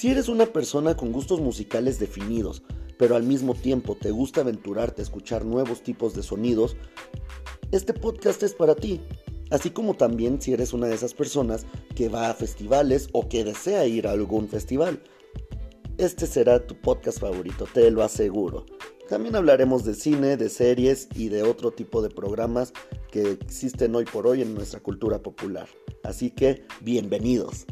Si eres una persona con gustos musicales definidos, pero al mismo tiempo te gusta aventurarte a escuchar nuevos tipos de sonidos, este podcast es para ti. Así como también si eres una de esas personas que va a festivales o que desea ir a algún festival. Este será tu podcast favorito, te lo aseguro. También hablaremos de cine, de series y de otro tipo de programas que existen hoy por hoy en nuestra cultura popular. Así que, bienvenidos.